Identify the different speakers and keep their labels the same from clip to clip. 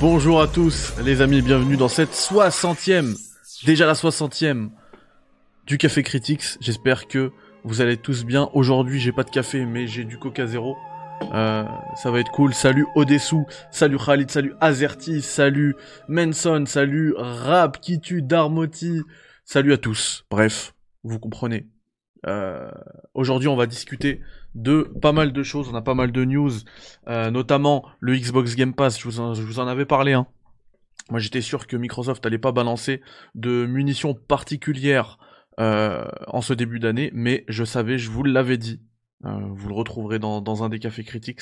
Speaker 1: Bonjour à tous les amis, bienvenue dans cette 60e, déjà la 60e du Café Critics. J'espère que vous allez tous bien. Aujourd'hui j'ai pas de café mais j'ai du Coca Zéro. Euh, ça va être cool. Salut Odessou, salut Khalid, salut Azerty, salut Manson, salut Rap, Kitu, Darmoti, salut à tous. Bref, vous comprenez. Euh, Aujourd'hui, on va discuter de pas mal de choses. On a pas mal de news, euh, notamment le Xbox Game Pass. Je vous en, avais parlé. Hein. Moi, j'étais sûr que Microsoft allait pas balancer de munitions particulières euh, en ce début d'année, mais je savais, je vous l'avais dit. euh, vous le retrouverez dans, un des cafés critiques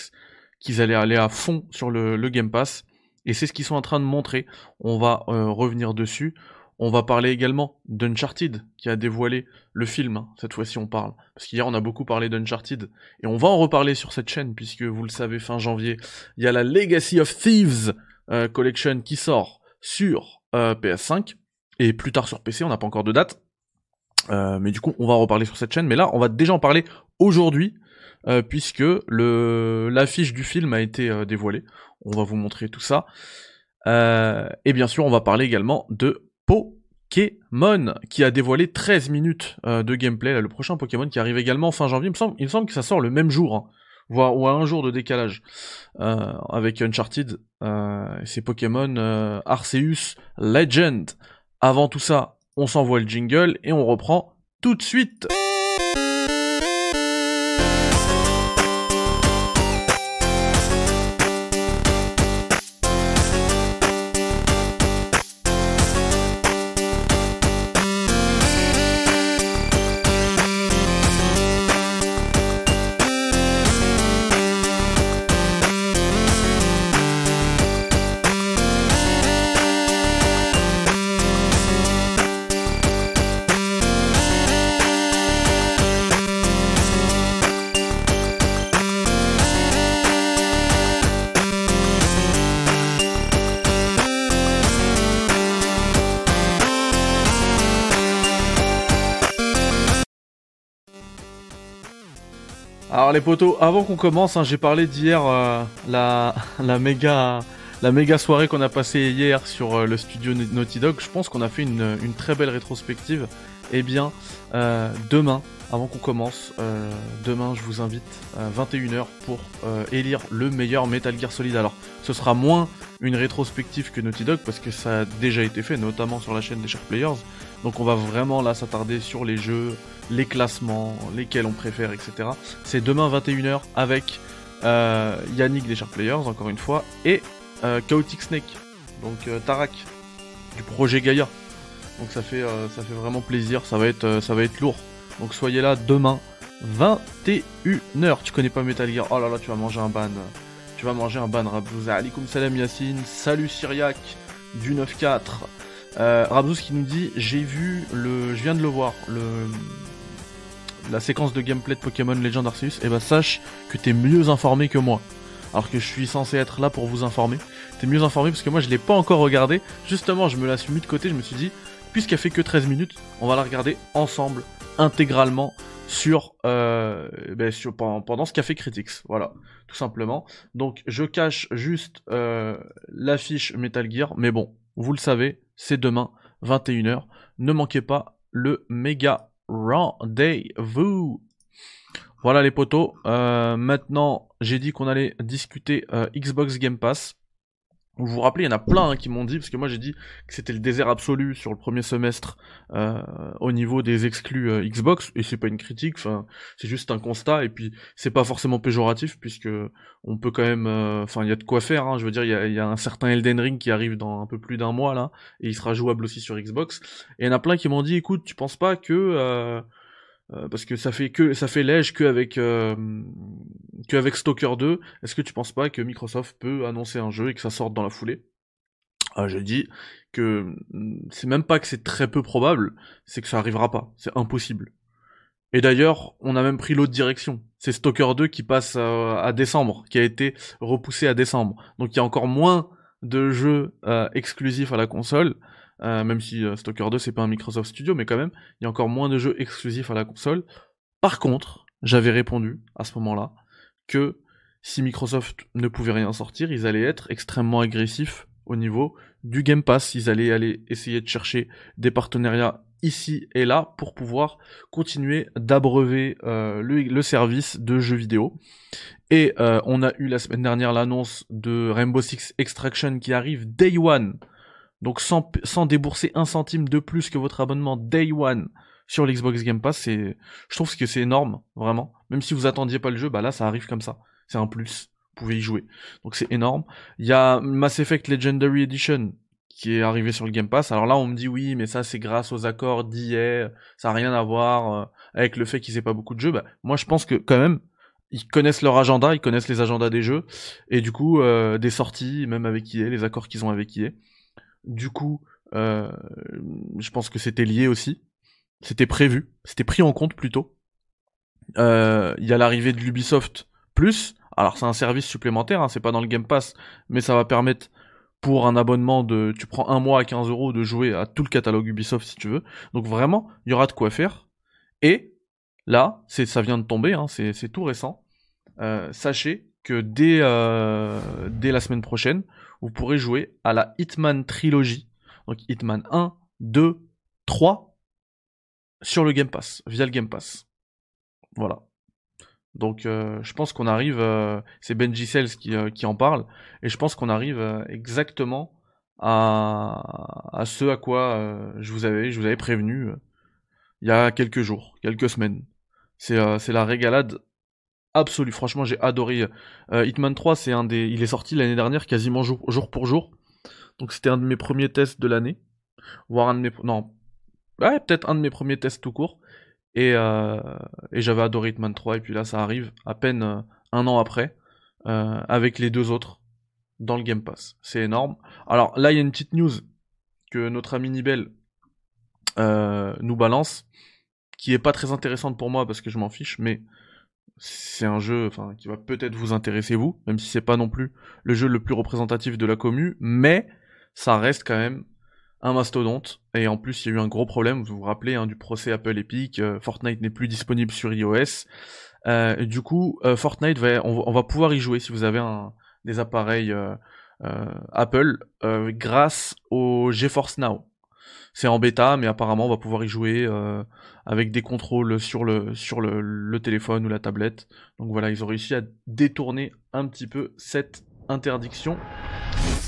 Speaker 1: qu'ils allaient aller à fond sur le, Game Pass. Et c'est ce qu'ils sont en train de montrer. On va revenir dessus. On va parler également d'Uncharted, qui a dévoilé le film, hein. cette fois-ci on parle. Parce qu'hier on a beaucoup parlé d'Uncharted, et on va en reparler sur cette chaîne, puisque vous le savez, fin janvier, il y a la Legacy of Thieves euh, Collection qui sort sur euh, PS5, et plus tard sur PC, on n'a pas encore de date. Euh, mais du coup, on va en reparler sur cette chaîne, mais là, on va déjà en parler aujourd'hui, puisque le l'affiche du film a été dévoilée. On va vous montrer tout ça. Et bien sûr, on va parler également de Pokémon, qui a dévoilé 13 minutes euh, de gameplay. Là, le prochain Pokémon qui arrive également fin janvier. Il me semble, il me semble que ça sort le même jour, hein, voire ou à un jour de décalage euh, avec Uncharted. Euh, C'est Pokémon euh, Arceus Legend. Avant tout ça, on s'envoie le jingle et on reprend tout de suite. Alors les potos, avant qu'on commence, hein, j'ai parlé d'hier euh, la, la méga la méga soirée qu'on a passée hier sur euh, le studio Naughty Dog. Je pense qu'on a fait une, très belle rétrospective. Eh bien, euh, demain, avant qu'on commence, demain je vous invite à 21h pour élire le meilleur Metal Gear Solid. Alors, ce sera moins une rétrospective que Naughty Dog parce que ça a déjà été fait, notamment sur la chaîne des Shark Players. Donc on va vraiment là s'attarder sur les jeux, les classements, lesquels on préfère, etc. C'est demain 21h avec euh, Yannick des Shark Players, encore une fois, et euh, Chaotic Snake, donc euh, Tarak, du projet Gaia. Donc ça fait, ça fait vraiment plaisir, ça va, être, ça va être lourd. Donc soyez là demain, 21h. Tu connais pas Metal Gear? Oh là là, tu vas manger un ban. Tu vas manger un ban, Rabzouz. Alikum salam Yacine. Salut Syriac du 9-4. Euh, qui nous dit J'ai vu le. Je viens de le voir, le. La séquence de gameplay de Pokémon Legend Arceus. Et bah sache que t'es mieux informé que moi. Alors que je suis censé être là pour vous informer. T'es mieux informé parce que moi je l'ai pas encore regardé. Justement, je me la suis mis de côté. Je me suis dit, puisqu'elle fait que 13 minutes, on va la regarder ensemble, intégralement, sur, euh, ben, pendant, ce café critiques. Voilà, tout simplement. Donc je cache juste euh, l'affiche Metal Gear, mais bon, vous le savez, c'est demain, 21h. Ne manquez pas le méga rendez-vous. Voilà les potos. Euh, maintenant, j'ai dit qu'on allait discuter Xbox Game Pass. Vous vous rappelez, il y en a plein hein, qui m'ont dit, parce que moi j'ai dit que c'était le désert absolu sur le premier semestre euh, au niveau des exclus euh, Xbox, et c'est pas une critique, c'est juste un constat, et puis c'est pas forcément péjoratif, puisque on peut quand même, euh, enfin il y a de quoi faire, hein, je veux dire, il y a, y a un certain Elden Ring qui arrive dans un peu plus d'un mois là, et il sera jouable aussi sur Xbox, et il y en a plein qui m'ont dit, écoute, tu penses pas que... euh, parce que ça fait que ça fait lège que avec euh, que avec Stalker 2. Est-ce que tu penses pas que Microsoft peut annoncer un jeu et que ça sorte dans la foulée? Ah, J'ai dit que mm, c'est même pas que c'est très peu probable, c'est que ça arrivera pas, c'est impossible. Et d'ailleurs, on a même pris l'autre direction. C'est Stalker 2 qui passe euh, à décembre, qui a été repoussé à décembre. Donc il y a encore moins de jeux euh, exclusifs à la console. Euh, même si euh, Stalker 2 c'est pas un Microsoft Studio, mais quand même, il y a encore moins de jeux exclusifs à la console. Par contre, j'avais répondu à ce moment-là que si Microsoft ne pouvait rien sortir, ils allaient être extrêmement agressifs au niveau du Game Pass. Ils allaient aller essayer de chercher des partenariats ici et là pour pouvoir continuer d'abreuver euh, le, service de jeux vidéo. Et on a eu la semaine dernière l'annonce de Rainbow Six Extraction qui arrive Day One. Donc sans, sans débourser un centime de plus que votre abonnement Day One sur l'Xbox Game Pass, c'est, je trouve que c'est énorme, vraiment. Même si vous attendiez pas le jeu, bah là ça arrive comme ça. C'est un plus. Vous pouvez y jouer. Donc c'est énorme. Il y a Mass Effect Legendary Edition qui est arrivé sur le Game Pass. Alors là, on me dit oui, mais ça c'est grâce aux accords d'IA, ça n'a rien à voir euh, avec le fait qu'ils aient pas beaucoup de jeux. Bah, moi, je pense que quand même, ils connaissent leur agenda, ils connaissent les agendas des jeux, et du coup, euh, des sorties, même avec EA, les accords qu'ils ont avec EA. Du coup, euh, je pense que c'était lié aussi. C'était prévu, c'était pris en compte plutôt. Il y a l'arrivée de l'Ubisoft Plus. Alors c'est un service supplémentaire, hein, c'est pas dans le Game Pass, mais ça va permettre pour un abonnement de, tu prends un mois à 15 euros de jouer à tout le catalogue Ubisoft si tu veux. Donc vraiment, il y aura de quoi faire. Et là, c'est, ça vient de tomber, hein, c'est, tout récent. Euh, sachez que dès, euh, dès la semaine prochaine, vous pourrez jouer à la Hitman Trilogy. Donc Hitman 1, 2, 3 sur le Game Pass, via le Game Pass. Voilà. Donc euh, je pense qu'on arrive, euh, c'est Benji Sales qui, qui, en parle, et je pense qu'on arrive exactement à, à, ce à quoi je vous avais, je vous avais prévenu il y a quelques jours, quelques semaines. C'est la régalade absolue. Franchement, j'ai adoré. Hitman 3, c'est un des, il est sorti l'année dernière quasiment jour, pour jour. Donc c'était un de mes premiers tests de l'année, voire un de mes, non, ouais, peut-être un de mes premiers tests tout court. Euh, et, j'avais adoré Hitman 3, et puis là ça arrive à peine euh, un an après, euh, avec les deux autres dans le Game Pass. C'est énorme. Alors là il y a une petite news que notre ami Nibel nous balance, qui est pas très intéressante pour moi parce que je m'en fiche, mais c'est un jeu qui va peut-être vous intéresser vous, même si c'est pas non plus le jeu le plus représentatif de la commu, mais ça reste quand même un mastodonte. Et en plus, il y a eu un gros problème, vous vous rappelez, hein, du procès Apple Epic. Euh, Fortnite n'est plus disponible sur iOS. Euh, du coup, euh, Fortnite, va, on, va pouvoir y jouer si vous avez un, des appareils Apple grâce au GeForce Now. C'est en bêta, mais apparemment, on va pouvoir y jouer avec des contrôles sur le téléphone ou la tablette. Donc voilà, ils ont réussi à détourner un petit peu cette interdiction.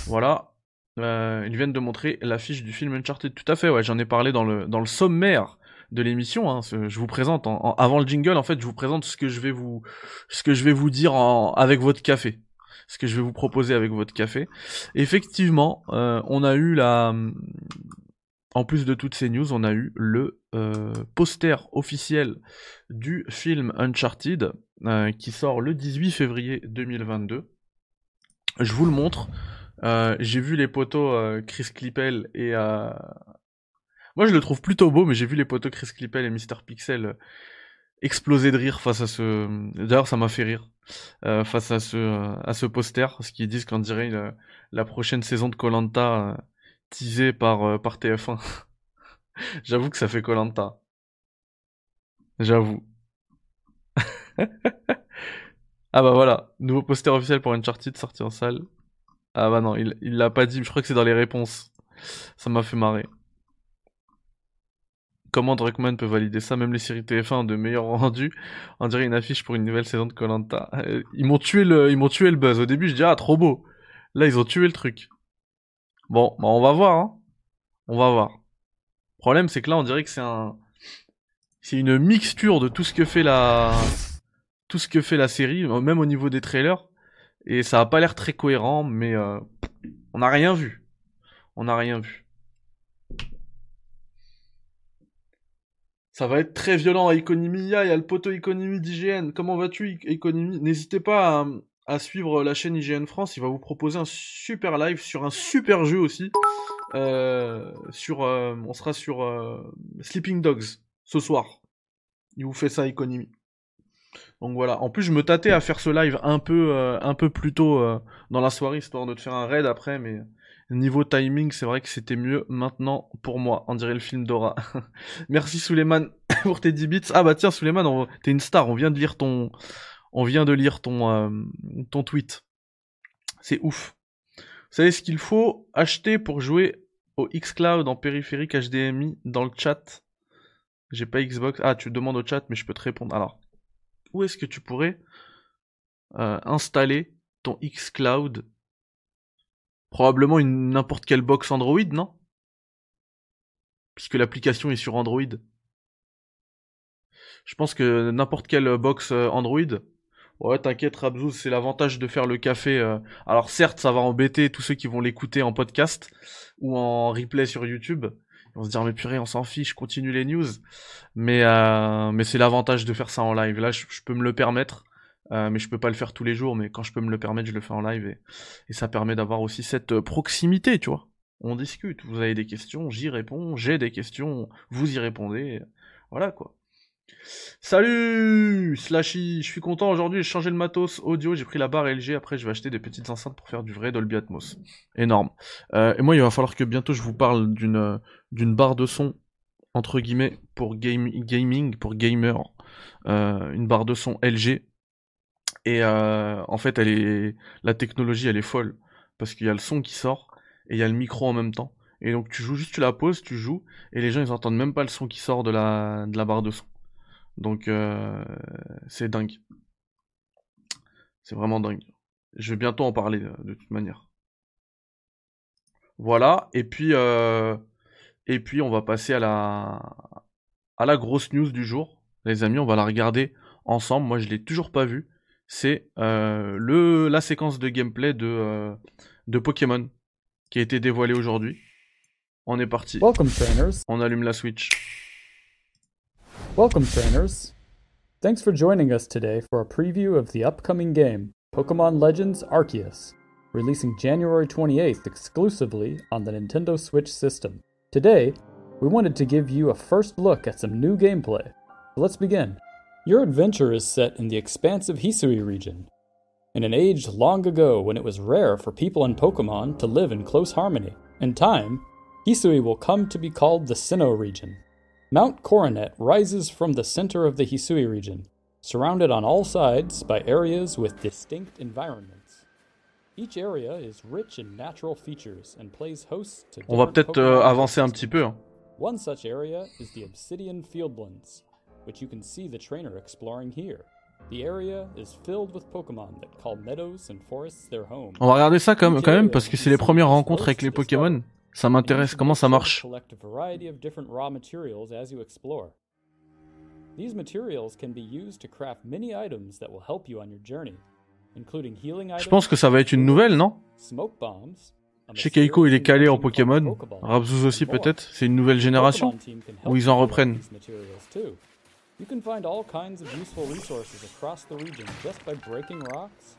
Speaker 1: Voilà, euh, ils viennent de montrer l'affiche du film Uncharted. Tout à fait, ouais, j'en ai parlé dans le, sommaire de l'émission. Hein. Je vous présente, en, avant le jingle, en fait, je vous présente ce que je vais vous, dire avec votre café. Ce que je vais vous proposer avec votre café. Effectivement, euh, on a eu la... En plus de toutes ces news, on a eu le euh, poster officiel du film Uncharted qui sort le 18 février 2022. Je vous le montre. Euh, j'ai vu les poteaux euh, Chris Clippel et euh... moi je le trouve plutôt beau, mais j'ai vu les poteaux Chris Clippel et Mr Pixel euh, exploser de rire face à ce. D'ailleurs, ça m'a fait rire face à ce à ce poster, parce qu'ils disent qu'on dirait la prochaine saison de Colanta teasée par par TF1. J'avoue que ça fait Colanta. J'avoue. ah bah voilà, nouveau poster officiel pour Uncharted sorti en salle. Ah bah non, il l'a pas dit, je crois que c'est dans les réponses. Ça m'a fait marrer. Comment Druckmann peut valider ça? Même les séries TF1 ont de meilleurs rendus. On dirait une affiche pour une nouvelle saison de Colanta. Euh, ils m'ont tué ils m'ont tué le buzz. Au début, je dis ah trop beau. Là, ils ont tué le truc. Bon, bah on va voir. Hein. On va voir. Le problème, c'est que là, on dirait que c'est un, c'est une mixture de tout ce que fait la, tout ce que fait la série, même au niveau des trailers. Et ça a pas l'air très cohérent, mais euh, on n'a rien vu. On n'a rien vu. Ça va être très violent à Economia, il y a le poteau Economie d'IGN. Comment vas-tu Economie N'hésitez pas à, suivre la chaîne IGN France, il va vous proposer un super live sur un super jeu aussi. Euh, sur, euh, on sera sur Sleeping Dogs ce soir. Il vous fait ça Economie. Donc voilà. En plus, je me tâtais à faire ce live un peu, euh, un peu plus tôt euh, dans la soirée, histoire de te faire un raid après, mais niveau timing, c'est vrai que c'était mieux maintenant pour moi. On dirait le film Dora. Merci Suleiman pour tes 10 bits. Ah bah tiens, Suleiman, t'es une star. On vient de lire ton, on vient de lire ton, euh, ton tweet. C'est ouf. Vous savez ce qu'il faut acheter pour jouer au xCloud en périphérique HDMI dans le chat? J'ai pas Xbox. Ah, tu demandes au chat, mais je peux te répondre. Alors, où est-ce que tu pourrais euh, installer ton xCloud Probablement n'importe quelle box Android, non? Puisque l'application est sur Android. Je pense que n'importe quelle box euh, Android. Ouais, t'inquiète, Rabzouz, c'est l'avantage de faire le café. Euh. Alors certes, ça va embêter tous ceux qui vont l'écouter en podcast ou en replay sur YouTube. Ils vont se dire mais purée, on s'en fiche, continue les news. Mais euh, mais c'est l'avantage de faire ça en live. Là, je, peux me le permettre, mais je peux pas le faire tous les jours. Mais quand je peux me le permettre, je le fais en live et, et ça permet d'avoir aussi cette proximité, tu vois. On discute. Vous avez des questions, j'y réponds. J'ai des questions, vous y répondez. Voilà quoi. Salut Slashy, je suis content aujourd'hui, j'ai changé le matos audio, j'ai pris la barre LG, après je vais acheter des petites enceintes pour faire du vrai Dolby Atmos. Énorme. Euh, et moi il va falloir que bientôt je vous parle d'une d'une barre de son, entre guillemets, pour gaming, pour gamer, euh, une barre de son LG. Et euh, en fait elle est la technologie elle est folle, parce qu'il y a le son qui sort, et il y a le micro en même temps. Et donc tu joues juste, tu la poses, tu joues, et les gens ils entendent même pas le son qui sort de la, de la barre de son. Donc euh, c'est dingue. C'est vraiment dingue. Je vais bientôt en parler euh, de toute manière. Voilà, et puis euh, et puis on va passer à la à la grosse news du jour. Les amis, on va la regarder ensemble. Moi, je l'ai toujours pas vue. C'est le la séquence de gameplay de de Pokémon qui a été dévoilée aujourd'hui. On est parti. On allume la Switch.
Speaker 2: Welcome, trainers. Thanks for joining us today for a preview of the upcoming game, Pokemon Legends Arceus, releasing January 28th exclusively on the Nintendo Switch system. Today, we wanted to give you a first look at some new gameplay. So let's begin. Your adventure is set in the expansive Hisui region, in an age long ago when it was rare for people and Pokemon to live in close harmony. In time, Hisui will come to be called the Sinnoh region, Mount Coronet rises from the center of the Hisui region, surrounded on all sides by areas with distinct environments. Each area is rich in natural features and plays host to
Speaker 1: On va peut-être euh, avancer un petit peu. Hein.
Speaker 2: One such area is the Obsidian Fieldlands, which you can see the trainer exploring here. The area is filled with Pokémon that call meadows and forests their home.
Speaker 1: On va regarder ça quand même parce que c'est les premières rencontres avec les Pokémon. Ça m'intéresse, comment ça marche?
Speaker 2: These materials can be used to craft many items that will help you on your journey, including healing items.
Speaker 1: Je pense que ça va être une nouvelle, non? Chez Keiko, il est calé en Pokémon. Aussi peut-être. C'est une nouvelle génération où ils en reprennent.
Speaker 2: You can find all kinds of useful resources across the region just by breaking rocks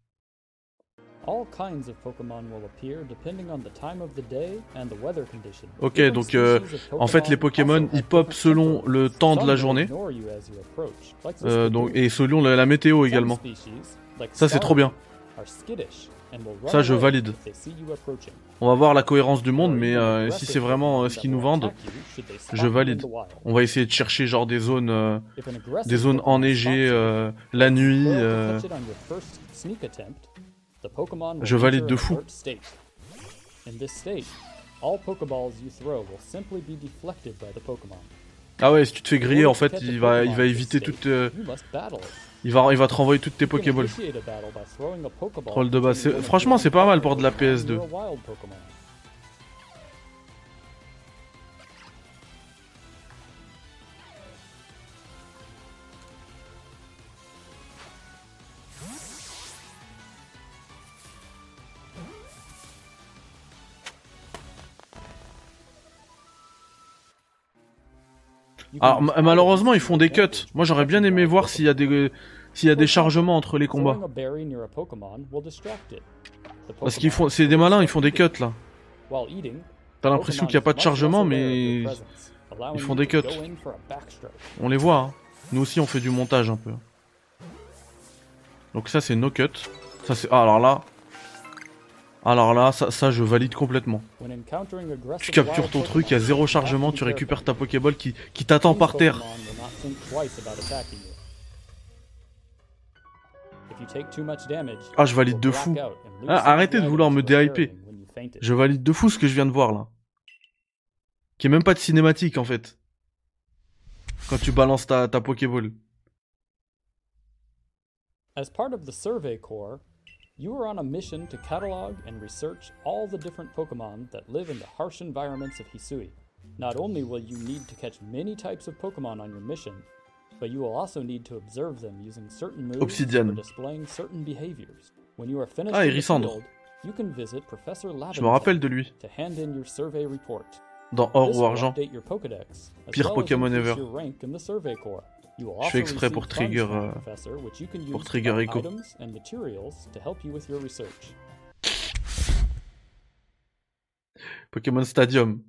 Speaker 1: Ok, donc euh, en fait les Pokémon ils pop selon le temps de la journée euh, donc, et selon la, météo également. Ça c'est trop bien. Ça je valide. On va voir la cohérence du monde, mais euh, si c'est vraiment ce qu'ils nous vendent, je valide. On va essayer de chercher genre des zones, des zones enneigées la nuit. Je valide de fou. Ah ouais, si tu te fais griller, en fait, il va, il va éviter toute... Euh, il va, il va te renvoyer toutes tes Pokéballs. Troll de base. Franchement, c'est pas mal pour de la PS2. Alors malheureusement ils font des cuts. Moi j'aurais bien aimé voir s'il y a des s'il y a des chargements entre les combats. Parce qu'ils font c'est des malins, ils font des cuts là. T'as l'impression qu'il n'y a pas de chargement mais ils font des cuts. On les voit hein.
Speaker 2: Nous aussi, on fait du montage un peu. Donc ça, c'est no cut. Ça, c'est... Ah, alors là... Alors là, ça, ça, je valide complètement. Tu captures ton truc, il y a zéro chargement, tu récupères ta Pokéball qui, qui t'attend par terre. Ah, je valide de fou. Ah, arrêtez de vouloir me DIP. Je valide de fou ce que je viens de voir là. Qui est même pas de cinématique en fait. Quand tu balances ta, ta Pokéball. As part of the Survey Corps, you are on a mission to catalog and research all the different Pokemon that live in the harsh environments of Hisui. Not only will you need to catch many types of Pokemon on your mission, but you will also need to observe them using certain moves Obsidian. or displaying certain behaviors. When you are finished ah, you can visit Professor Je me rappelle de lui. To hand in your survey report. Dans Or ou Argent. Pire Pokémon ever. Je fais exprès pour trigger, euh, pour trigger Echo. Pokémon Stadium.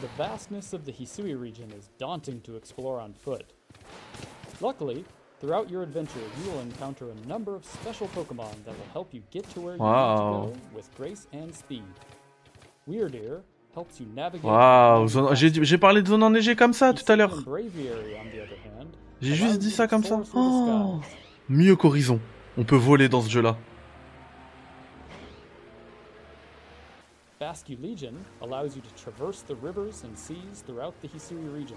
Speaker 2: The vastness of the Hisui region is daunting to explore on foot. Luckily, throughout your adventure, you will encounter a number of special Pokemon that will help you get to where you wow. need to go with grace and speed. Weirdeer Waouh, j'ai parlé de zone enneigée comme ça tout à l'heure. J'ai juste dit ça comme ça. Oh, mieux qu'Horizon. On peut voler dans ce jeu-là. Basque Legion allows you to traverse the rivers and seas throughout the Hisui region.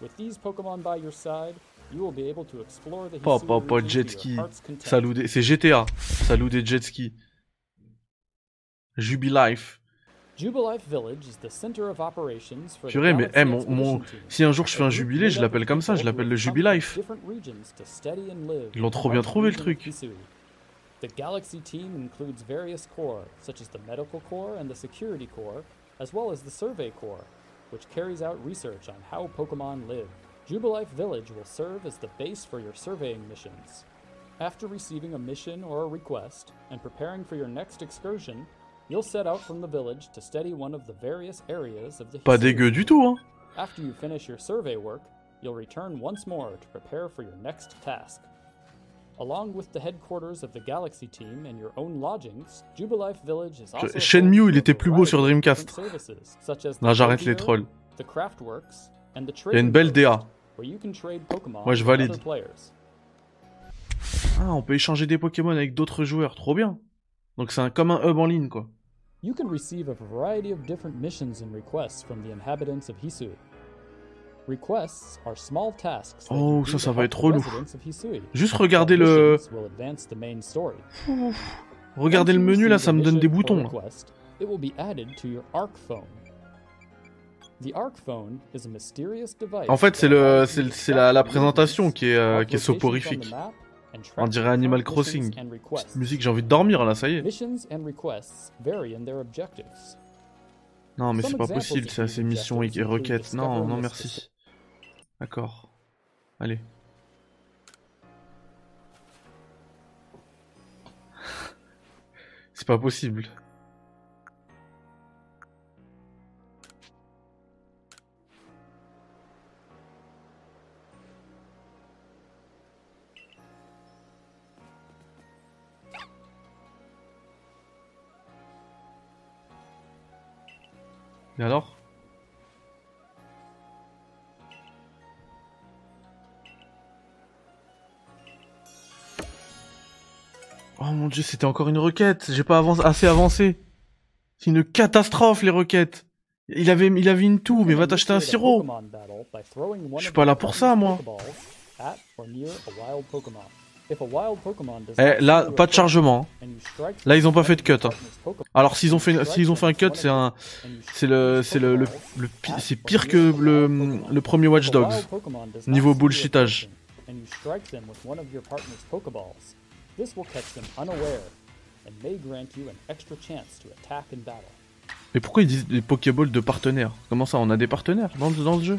Speaker 2: With these Pokemon by your side, you will be able to explore the Hisui pas, pas, pas jet ski. C'est GTA. Salut des jet ski. Jubilife. Purée, mais hey, eh, mon, mon... si un jour je fais un jubilé, je l'appelle comme ça, je l'appelle le Jubilife. Ils l'ont trop bien trouvé le truc. The Galaxy team includes various corps, such as the Medical Corps and the Security Corps, as well as the Survey Corps, which carries out research on how Pokemon live. Jubilife Village will serve as the base for your surveying missions. After receiving a mission or a request, and preparing for your next excursion, You'll set out from the village to study one of the various areas of the Pas dégueu du tout, hein. After you finish your survey work, you'll return once more to prepare for your next task. Along with the headquarters of the Galaxy team and your own lodgings, Jubilife Village is also Shenmue, il était plus beau sur Dreamcast. Non, j'arrête les trolls. Il y a une belle DA. Moi, je valide. Ah, on peut échanger des Pokémon avec d'autres joueurs, trop bien. Donc c'est comme un hub en ligne, quoi. You can receive a variety of different missions and requests from the inhabitants of Hisui. Requests are small tasks oh, ça, ça va être relou. Juste regarder le... Regardez le menu, là, ça me donne des boutons. En fait, c'est le, c'est la, la, présentation qui est, euh, qui est soporifique. On dirait Animal Crossing. Musique, j'ai envie de dormir là, ça y est. Non, mais c'est pas possible, c'est assez missions et requêtes. Non, non, merci. D'accord. Allez. c'est pas possible. Et alors? Oh mon dieu, c'était encore une requête. J'ai pas assez avancé. C'est une catastrophe les requêtes. Il avait, il avait une toux, mais va t'acheter un sirop. Je suis pas là pour ça, moi. Eh, là, pas de chargement. Là, ils ont pas fait de cut. Hein. Alors, s'ils ont fait, s'ils ont fait un cut, c'est un, c'est le, c'est le, le, c'est pire que le, le premier Watch Dogs. Niveau bullshitage. Mais pourquoi ils disent des Pokéballs de partenaires? Comment ça, on a des partenaires dans, dans le jeu?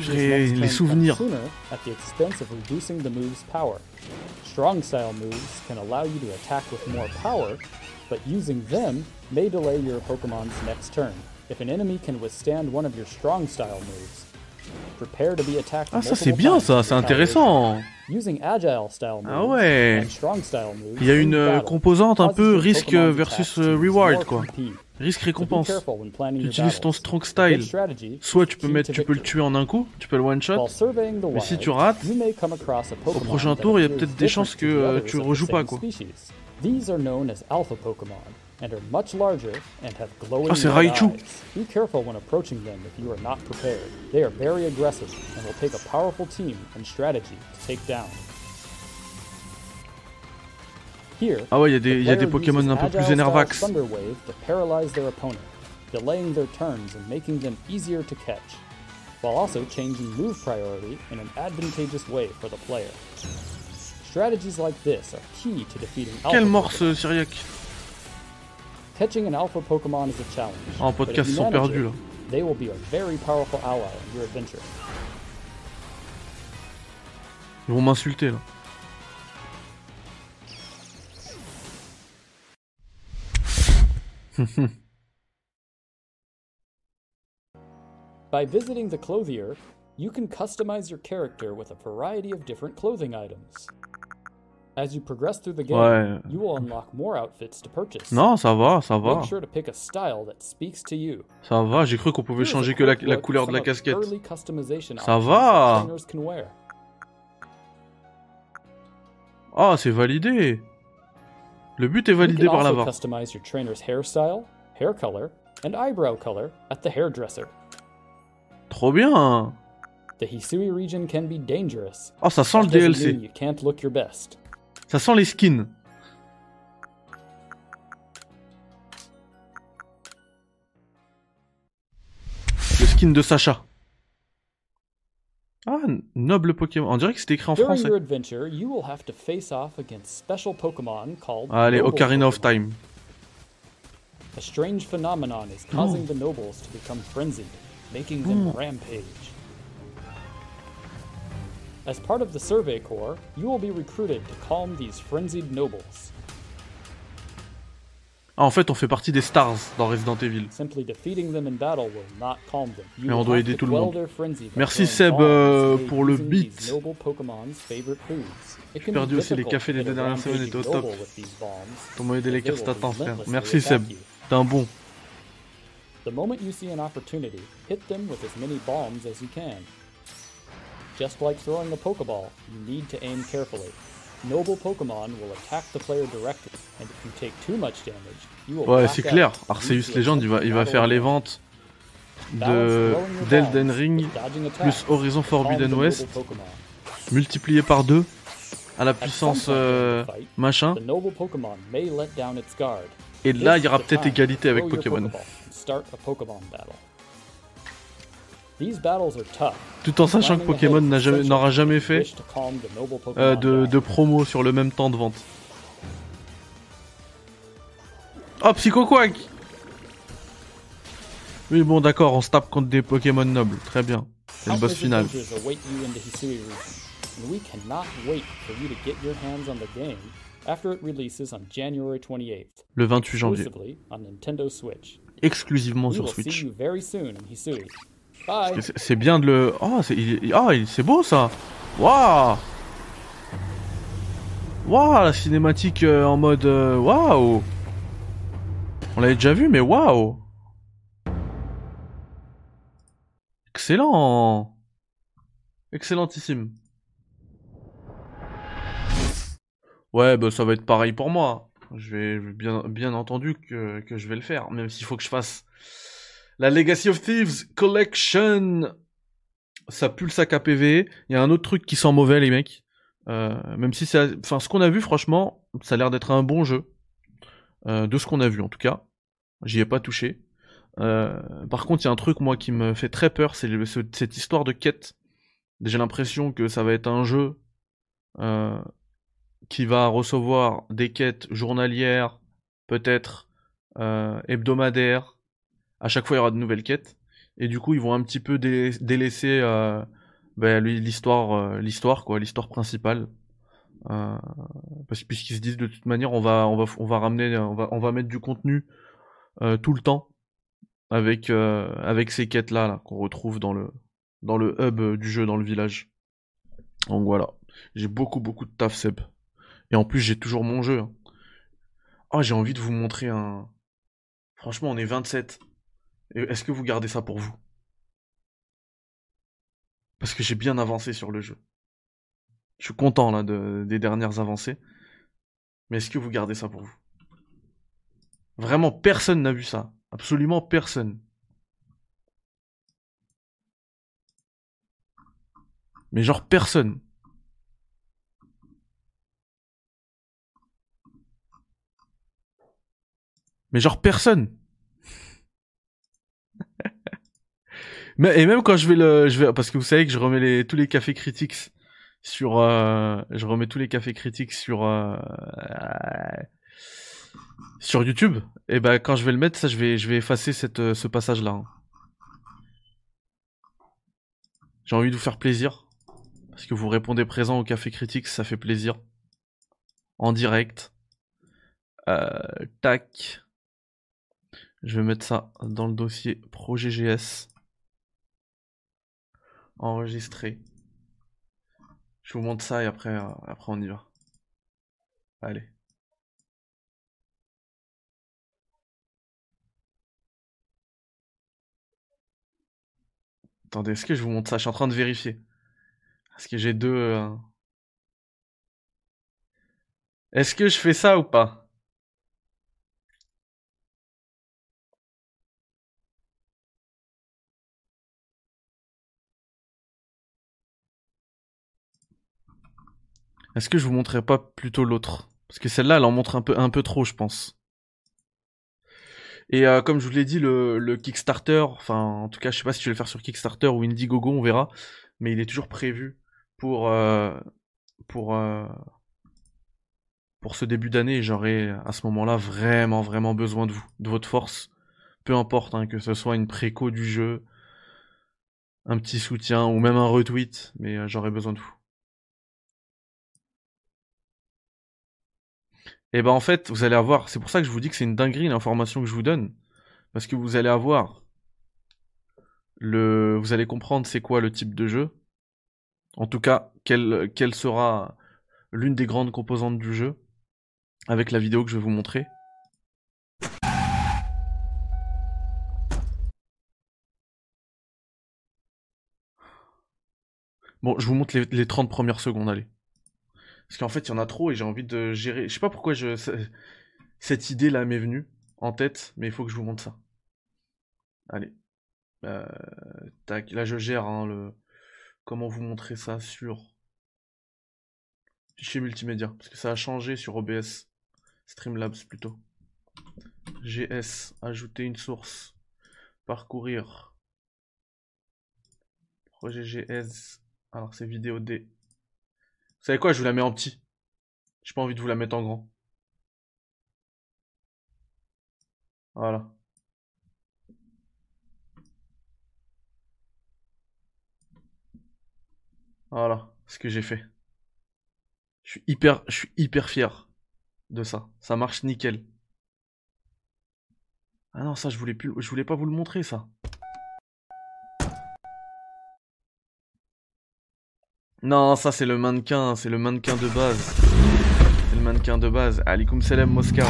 Speaker 1: J'ai les souvenirs.
Speaker 2: come sooner at the expense of reducing the move's power. Strong style moves can allow you to attack with more power, but using them may delay your Pokemon's next turn. If an enemy can withstand one of your strong style moves, prepare to be attacked.
Speaker 1: Ah, ça c'est bien ça, c'est intéressant.
Speaker 2: Using agile style moves
Speaker 1: Ah ouais. Il y a une composante un peu risque versus reward quoi. Risque
Speaker 2: be
Speaker 1: récompense.
Speaker 2: careful when
Speaker 1: Tu utilises ton strong
Speaker 2: A
Speaker 1: style.
Speaker 2: strategy
Speaker 1: Soit tu peux mettre,
Speaker 2: to
Speaker 1: tu peux le tuer en un coup, tu peux le one shot. Mais si tu rates,
Speaker 2: you a
Speaker 1: au prochain tour, il y a peut-être des chances que
Speaker 2: to the
Speaker 1: euh,
Speaker 2: others
Speaker 1: tu
Speaker 2: of the
Speaker 1: rejoues pas
Speaker 2: same
Speaker 1: quoi.
Speaker 2: species. These are known
Speaker 1: Ah ouais, il y a des, y a des Pokémon un peu plus énervax.
Speaker 2: Delaying their turns and making them easier to catch, while also changing move priority in an advantageous way for the player. Strategies like this are key to defeating alpha
Speaker 1: Quel
Speaker 2: Pokemon.
Speaker 1: morse Syriac?
Speaker 2: Catching an alpha Pokemon is a challenge.
Speaker 1: En podcast, ils sont perdus là.
Speaker 2: They will be a very powerful ally in your adventure.
Speaker 1: Ils vont m'insulter là.
Speaker 2: By visiting the clothier, you can customize your character with a variety of different clothing items. As you progress through the game,
Speaker 1: Ouais.
Speaker 2: you will unlock more outfits to purchase.
Speaker 1: Non, ça va, ça va.
Speaker 2: Make sure to pick a style that speaks to you.
Speaker 1: Ça va, j'ai cru qu'on pouvait changer que la, la couleur de la casquette. Ça va. Ah, c'est validé. Le but est validé par la
Speaker 2: also
Speaker 1: VAR.
Speaker 2: customize your trainer's hairstyle, hair color, and eyebrow color at the hairdresser.
Speaker 1: Trop bien.
Speaker 2: The Hisui region can be dangerous.
Speaker 1: Ah, ça sent le
Speaker 2: That doesn't
Speaker 1: DLC.
Speaker 2: you can't look your best.
Speaker 1: Ça sent les skins. Le skin de Sacha. Ah, noble Pokémon. On dirait que c'était écrit en français.
Speaker 2: your adventure, you will have to face off against special Pokemon called
Speaker 1: Allez, Ocarina of. Time.
Speaker 2: A strange phenomenon is causing the nobles to become frenzied, making them rampage. As part of the Survey Corps, you will be recruited to calm these frenzied nobles.
Speaker 1: Ah, en fait, on fait partie des stars dans Resident Evil. Mais on doit aider
Speaker 2: to
Speaker 1: tout le monde. Merci, Seb, euh, pour le beat.
Speaker 2: be
Speaker 1: perdu aussi les cafés des
Speaker 2: a
Speaker 1: deux dernières semaines, était au top. Ton moyen
Speaker 2: will
Speaker 1: c'est atteint, frère. Merci, Seb. T'es un bon.
Speaker 2: The moment you see an opportunity, hit them with as many bombs as you can. Just like throwing a Pokeball, you need to aim carefully. Noble Pokemon will attack the player directly, and if you take too much damage, you will
Speaker 1: Ouais, c'est clair. Arceus Legend, il va, il va faire les ventes de d'Elden Ring plus Horizon Forbidden West multiplié par deux à la puissance euh, machin.
Speaker 2: the noble Pokemon may let down its guard.
Speaker 1: Et là, il y aura peut-être égalité avec Pokémon. Tout en sachant que Pokémon jamais- n'aura jamais fait euh, de, de promo sur le même temps de vente. Oh, Psycho Quack Oui, bon, d'accord, on se tape contre des Pokémon nobles. Très bien. C'est le boss final.
Speaker 2: adventures await you in the Hisui region, and we cannot wait for you to get your hands on the game after it releases on January 28th,
Speaker 1: Le 28 janvier. Exclusivement sur Switch. C'est- bien de le. Oh, il- c'est beau ça. Waouh. Waouh, la cinématique euh, en mode euh, waouh. On l'avait déjà vu, mais waouh. Excellent. Excellentissime. Ouais, bah ça va être pareil pour moi. Je vais bien entendu que, que je vais le faire, même s'il faut que je fasse la Legacy of Thieves Collection. Ça pue le sac à PV. Il y a un autre truc qui sent mauvais, les mecs. Euh, même si c'est, enfin, ce qu'on a vu, franchement, ça a l'air d'être un bon jeu. Euh, de ce qu'on a vu, en tout cas. J'y ai pas touché. Euh, par contre, il y a un truc, moi, qui me fait très peur, c'est cette histoire de quête. J'ai l'impression que ça va être un jeu qui va recevoir des quêtes journalières, peut-être hebdomadaires. À chaque fois, il y aura de nouvelles quêtes. Et du coup, ils vont un petit peu délaisser euh, ben, l'histoire, euh, l'histoire quoi, l'histoire principale. parce puisqu'ils se disent de toute manière, on va, on va, on va ramener, on va, on va mettre du contenu tout le temps avec, avec ces quêtes là, qu'on retrouve dans le, dans le hub du jeu, dans le village. Donc voilà, j'ai beaucoup beaucoup de taf Seb. Et en plus j'ai toujours mon jeu. Hein. Oh j'ai envie de vous montrer un... Franchement on est 27. Est-ce que vous gardez ça pour vous? Parce que j'ai bien avancé sur le jeu. Je suis content là de, des dernières avancées. Mais est-ce que vous gardez ça pour vous? Vraiment personne n'a vu ça. Absolument personne. Mais genre personne. Mais genre personne. Mais, et même quand je vais le, je vais, parce que vous savez que je remets les, tous les cafés critiques sur, euh, je remets tous les cafés critiques sur, euh, sur YouTube. Et ben quand je vais le mettre, ça, je vais, je vais effacer cette, euh, ce passage-là. Hein. J'ai envie de vous faire plaisir. Parce que vous répondez présent au Café Critique, ça fait plaisir. En direct. Euh, tac. Je vais mettre ça dans le dossier projet GS. Enregistré. Je vous montre ça et après, euh, après on y va. Allez. Attendez, est-ce que je vous montre ça? Je suis en train de vérifier. Est-ce que j'ai deux... Euh, Est-ce que je fais ça ou pas? Est-ce que je vous montrerai pas plutôt l'autre? Parce que celle-là, elle en montre un peu, un peu trop, je pense. Et euh, comme je vous l'ai dit, le, le, Kickstarter, enfin, en tout cas, je sais pas si tu vas le faire sur Kickstarter ou Indiegogo, on verra. Mais il est toujours prévu pour, euh, pour, euh, pour ce début d'année. J'aurai à ce moment-là vraiment, vraiment besoin de vous, de votre force. Peu importe, hein, que ce soit une préco du jeu, un petit soutien ou même un retweet, mais j'aurai besoin de vous. Et ben en fait, vous allez avoir, c'est pour ça que je vous dis que c'est une dinguerie l'information que je vous donne, parce que vous allez avoir le, vous allez comprendre c'est quoi le type de jeu, en tout cas, quelle, quelle sera l'une des grandes composantes du jeu avec la vidéo que je vais vous montrer. Bon, je vous montre les, 30 premières secondes, allez. Parce qu'en fait, il y en a trop et j'ai envie de gérer. Je sais pas pourquoi je... cette idée-là m'est venue en tête, mais il faut que je vous montre ça. Allez. Euh, tac, là je gère hein, le, comment vous montrer ça sur fichier multimédia. Parce que ça a changé sur OBS Streamlabs plutôt. GS ajouter une source. Parcourir. Projet GS alors c'est vidéo D savez quoi je vous la mets en petit j'ai pas envie de vous la mettre en grand voilà Voilà ce que j'ai fait. Je suis hyper, je hyper fier de ça. Ça marche nickel. Ah non, ça je voulais plus, je voulais pas vous le montrer ça. Non, ça c'est le mannequin, c'est le mannequin de base. C'est le mannequin de base. Alikum Salam Moscow.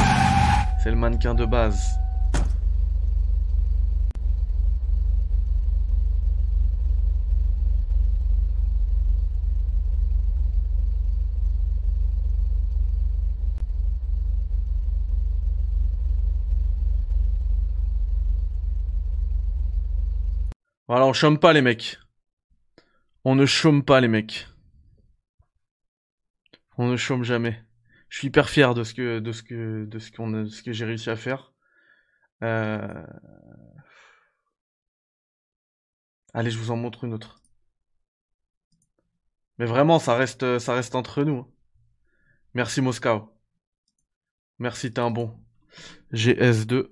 Speaker 1: C'est le mannequin de base. Voilà, on chôme pas les mecs. On ne chôme pas les mecs. On ne chôme jamais. Je suis hyper fier de ce que de ce que de ce qu'on ce que j'ai réussi à faire. Euh, allez, je vous en montre une autre. Mais vraiment, ça reste ça reste entre nous. Merci Moscow. Merci, t'es un bon. J'ai S2.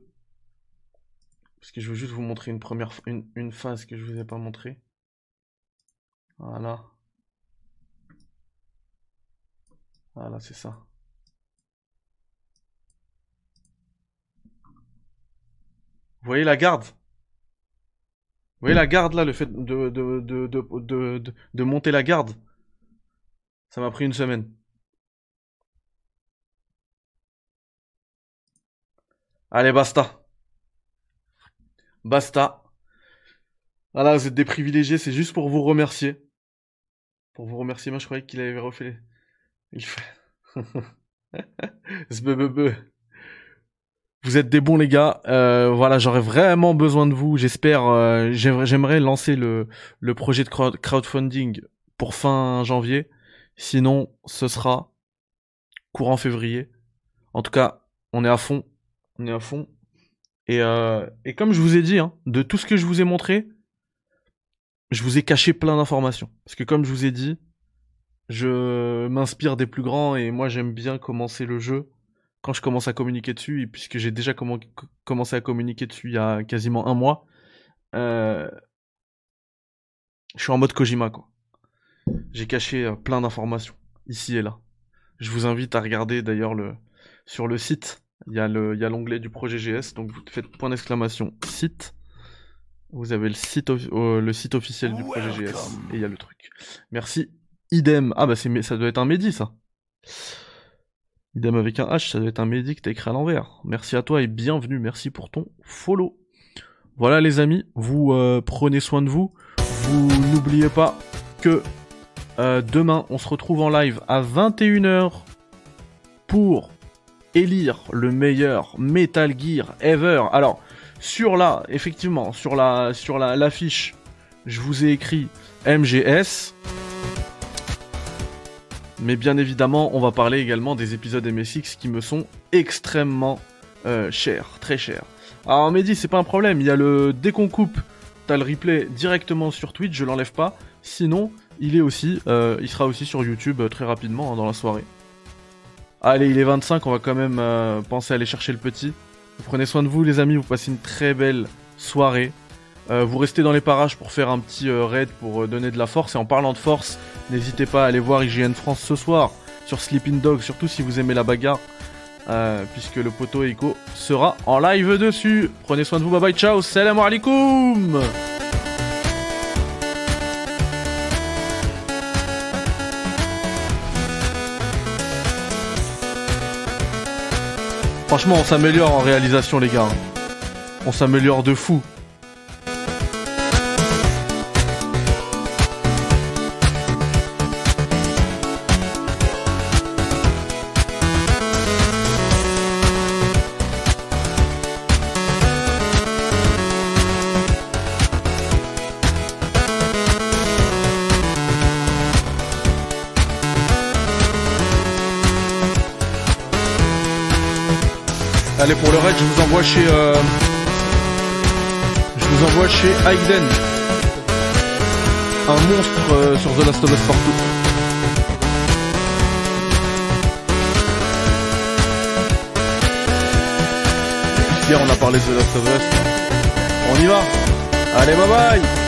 Speaker 1: Parce que je veux juste vous montrer une première une, une phase que je vous ai pas montré. Voilà. Voilà, c'est ça. Vous voyez la garde? Vous voyez la garde là, le fait de, monter la garde? Ça m'a pris une semaine. Allez, basta. Basta. Voilà, vous êtes des privilégiés, c'est juste pour vous remercier. Pour vous remercier, moi je croyais qu'il avait refait. Il fait. Vous êtes des bons les gars. Voilà, j'aurais vraiment besoin de vous. J'espère. J'aimerais lancer le, projet de crowdfunding pour fin janvier. Sinon, ce sera courant février. En tout cas, on est à fond. On est à fond. Et, comme je vous ai dit, de tout ce que je vous ai montré, je vous ai caché plein d'informations. Parce que comme je vous ai dit, je m'inspire des plus grands et moi j'aime bien commencer le jeu quand je commence à communiquer dessus, et puisque j'ai déjà commencé à communiquer dessus il y a quasiment un mois, euh, je suis en mode Kojima quoi. J'ai caché euh, plein d'informations ici et là. Je vous invite à regarder d'ailleurs le sur le site. Il y a l'onglet du projet GS, donc vous faites point d'exclamation site. Vous avez le site euh, le site officiel du projet GS et il y a le truc. Merci. Idem. Ah bah c'est ça doit être un Mehdi ça. Idem avec un H, ça doit être un Mehdi que t'as écrit à l'envers. Merci à toi et bienvenue, merci pour ton follow. Voilà les amis, vous euh, prenez soin de vous. Vous n'oubliez pas que euh, demain on se retrouve en live à 21h pour élire le meilleur Metal Gear ever. Alors sur la, effectivement, sur la, sur la l'affiche, je vous ai écrit MGS. Mais bien évidemment, on va parler également des épisodes MSX qui me sont extrêmement euh, chers, très chers. Alors Mehdi, c'est pas un problème, il y a le dès qu'on coupe, t'as le replay directement sur Twitch, je l'enlève pas. Sinon, il est aussi, euh, il sera aussi sur YouTube euh, très rapidement hein, dans la soirée. Allez, il est 25, on va quand même penser à aller chercher le petit. Prenez soin de vous les amis, vous passez une très belle soirée. vous restez dans les parages pour faire un petit raid pour donner de la force. Et en parlant de force, N'hésitez pas à aller voir IGN France ce soir sur Sleeping Dog, surtout si vous aimez la bagarre, euh, puisque le poteau Echo sera en live dessus. Prenez soin de vous, bye bye, ciao, salam alaikum Franchement, on s'améliore en réalisation, les gars. On s'améliore de fou. Le je vous envoie chez. Euh, je vous envoie chez Aiden. Un monstre euh, sur The Last of Us partout. Hier, on a parlé de The Last of Us. On y va. Allez, bye bye